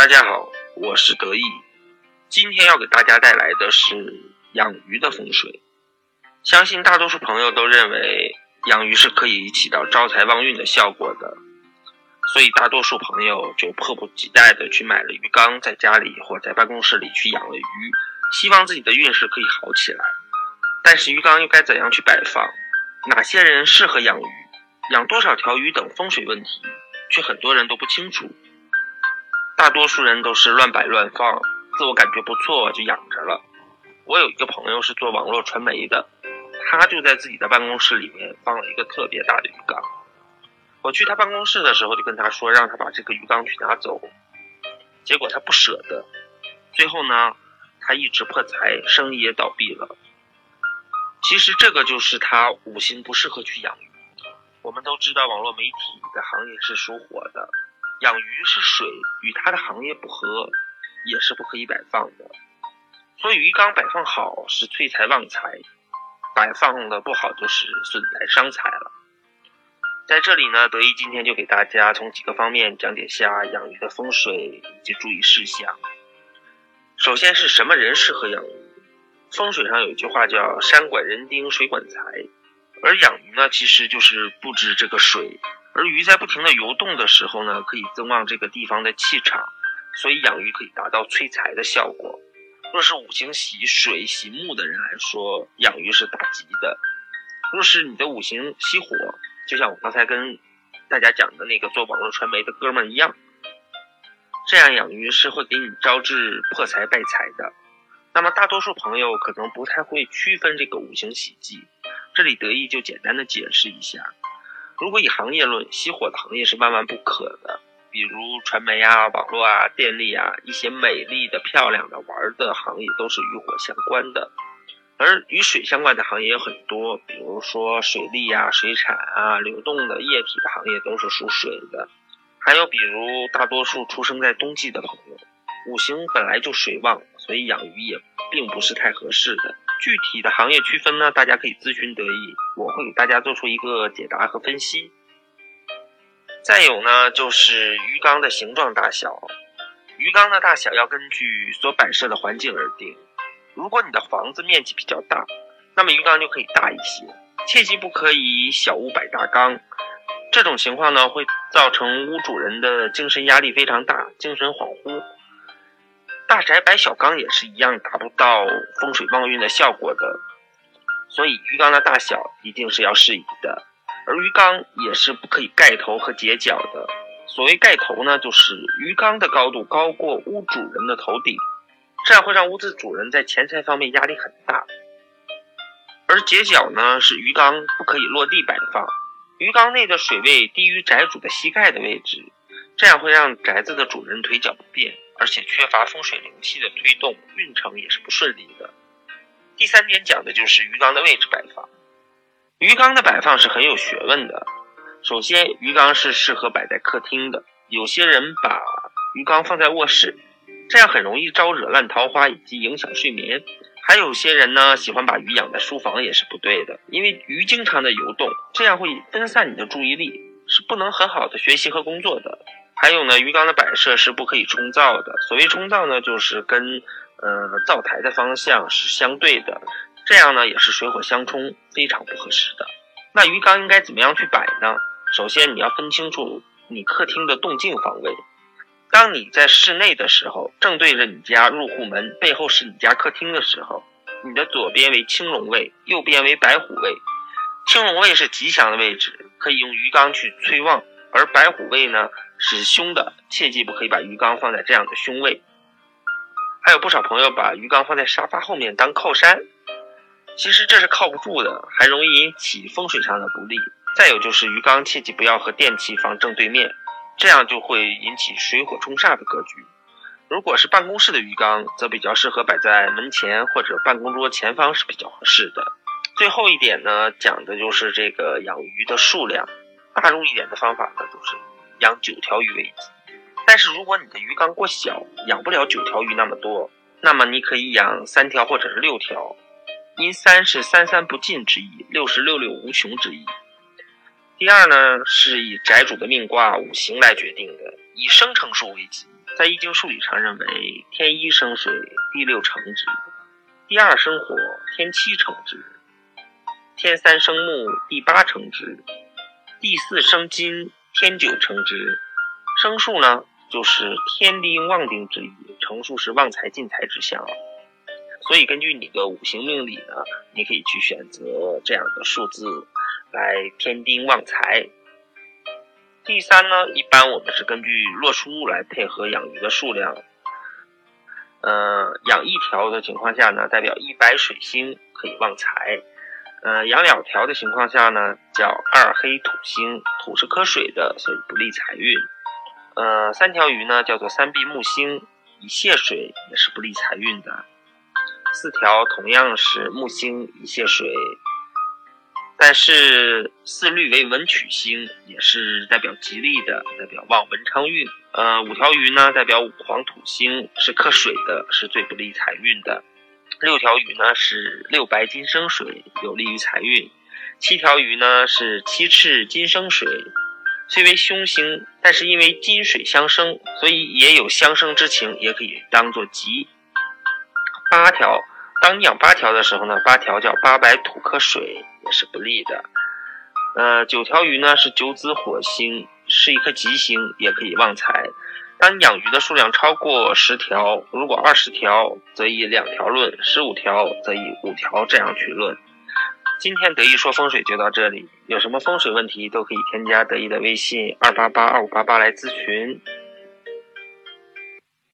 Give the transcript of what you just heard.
大家好，我是得意，今天要给大家带来的是养鱼的风水。相信大多数朋友都认为养鱼是可以起到招财旺运的效果的，所以大多数朋友就迫不及待的去买了鱼缸，在家里或在办公室里去养了鱼，希望自己的运势可以好起来。但是鱼缸又该怎样去摆放？哪些人适合养鱼？养多少条鱼等风水问题，却很多人都不清楚。大多数人都是乱摆乱放，自我感觉不错就养着了。我有一个朋友是做网络传媒的，他就在自己的办公室里面放了一个特别大的鱼缸。我去他办公室的时候就跟他说，让他把这个鱼缸去拿走。结果他不舍得，最后呢，他一直破财，生意也倒闭了。其实这个就是他五行不适合去养鱼。我们都知道网络媒体的行业是属火的。养鱼是水，与它的行业不合，也是不可以摆放的。所以鱼缸摆放好是催财旺财，摆放的不好就是损财伤财了。在这里呢，德一今天就给大家从几个方面讲解下养鱼的风水以及注意事项。首先是什么人适合养鱼？风水上有一句话叫“山管人丁，水管财”，而养鱼呢，其实就是布置这个水。而鱼在不停的游动的时候呢，可以增旺这个地方的气场，所以养鱼可以达到催财的效果。若是五行喜水喜木的人来说，养鱼是大吉的。若是你的五行喜火，就像我刚才跟大家讲的那个做网络传媒的哥们一样，这样养鱼是会给你招致破财败财的。那么大多数朋友可能不太会区分这个五行喜忌，这里得意就简单的解释一下。如果以行业论，熄火的行业是万万不可的，比如传媒啊、网络啊、电力啊，一些美丽的、漂亮的、玩的行业都是与火相关的。而与水相关的行业有很多，比如说水利啊、水产啊、流动的液体的行业都是属水的。还有比如大多数出生在冬季的朋友，五行本来就水旺，所以养鱼也并不是太合适的。具体的行业区分呢，大家可以咨询得意，我会给大家做出一个解答和分析。再有呢，就是鱼缸的形状大小，鱼缸的大小要根据所摆设的环境而定。如果你的房子面积比较大，那么鱼缸就可以大一些，切记不可以小屋摆大缸，这种情况呢会造成屋主人的精神压力非常大，精神恍惚。大宅摆小缸也是一样，达不到风水旺运的效果的。所以鱼缸的大小一定是要适宜的，而鱼缸也是不可以盖头和截角的。所谓盖头呢，就是鱼缸的高度高过屋主人的头顶，这样会让屋子主人在钱财方面压力很大。而截角呢，是鱼缸不可以落地摆放，鱼缸内的水位低于宅主的膝盖的位置，这样会让宅子的主人腿脚不便。而且缺乏风水灵气的推动，运程也是不顺利的。第三点讲的就是鱼缸的位置摆放。鱼缸的摆放是很有学问的。首先，鱼缸是适合摆在客厅的。有些人把鱼缸放在卧室，这样很容易招惹烂桃花以及影响睡眠。还有些人呢，喜欢把鱼养在书房，也是不对的，因为鱼经常的游动，这样会分散你的注意力，是不能很好的学习和工作的。还有呢，鱼缸的摆设是不可以冲灶的。所谓冲灶呢，就是跟呃灶台的方向是相对的，这样呢也是水火相冲，非常不合适的。那鱼缸应该怎么样去摆呢？首先你要分清楚你客厅的动静方位。当你在室内的时候，正对着你家入户门，背后是你家客厅的时候，你的左边为青龙位，右边为白虎位。青龙位是吉祥的位置，可以用鱼缸去催旺；而白虎位呢？是凶的，切记不可以把鱼缸放在这样的凶位。还有不少朋友把鱼缸放在沙发后面当靠山，其实这是靠不住的，还容易引起风水上的不利。再有就是鱼缸切记不要和电器放正对面，这样就会引起水火冲煞的格局。如果是办公室的鱼缸，则比较适合摆在门前或者办公桌前方是比较合适的。最后一点呢，讲的就是这个养鱼的数量，大众一点的方法呢，就是。养九条鱼为吉，但是如果你的鱼缸过小，养不了九条鱼那么多，那么你可以养三条或者是六条，因三是三三不尽之意，六是六六无穷之意。第二呢，是以宅主的命卦五行来决定的，以生成数为吉，在易经数理上认为天一生水，地六成之；第二生火，天七成之；天三生木，地八成之；第四生金，天九成之。生数呢，就是天丁旺丁之意，成数是旺财进财之象。所以根据你的五行命理呢，你可以去选择这样的数字来添丁旺财。第三呢，一般我们是根据落书来配合养鱼的数量。呃，养一条的情况下呢，代表一白水星可以旺财；呃，养两条的情况下呢，叫二黑土星，土是克水的，所以不利财运。呃，三条鱼呢，叫做三碧木星，以泄水也是不利财运的。四条同样是木星以泄水，但是四绿为文曲星，也是代表吉利的，代表旺文昌运。呃，五条鱼呢代表五黄土星，是克水的，是最不利财运的。六条鱼呢是六白金生水，有利于财运。七条鱼呢是七赤金生水，虽为凶星，但是因为金水相生，所以也有相生之情，也可以当做吉。八条，当你养八条的时候呢，八条叫八白土克水，也是不利的。呃，九条鱼呢是九子火星，是一颗吉星，也可以旺财。当养鱼的数量超过十条，如果二十条则以两条论，十五条则以五条这样去论。今天得意说风水就到这里，有什么风水问题都可以添加得意的微信二八八二五八八来咨询。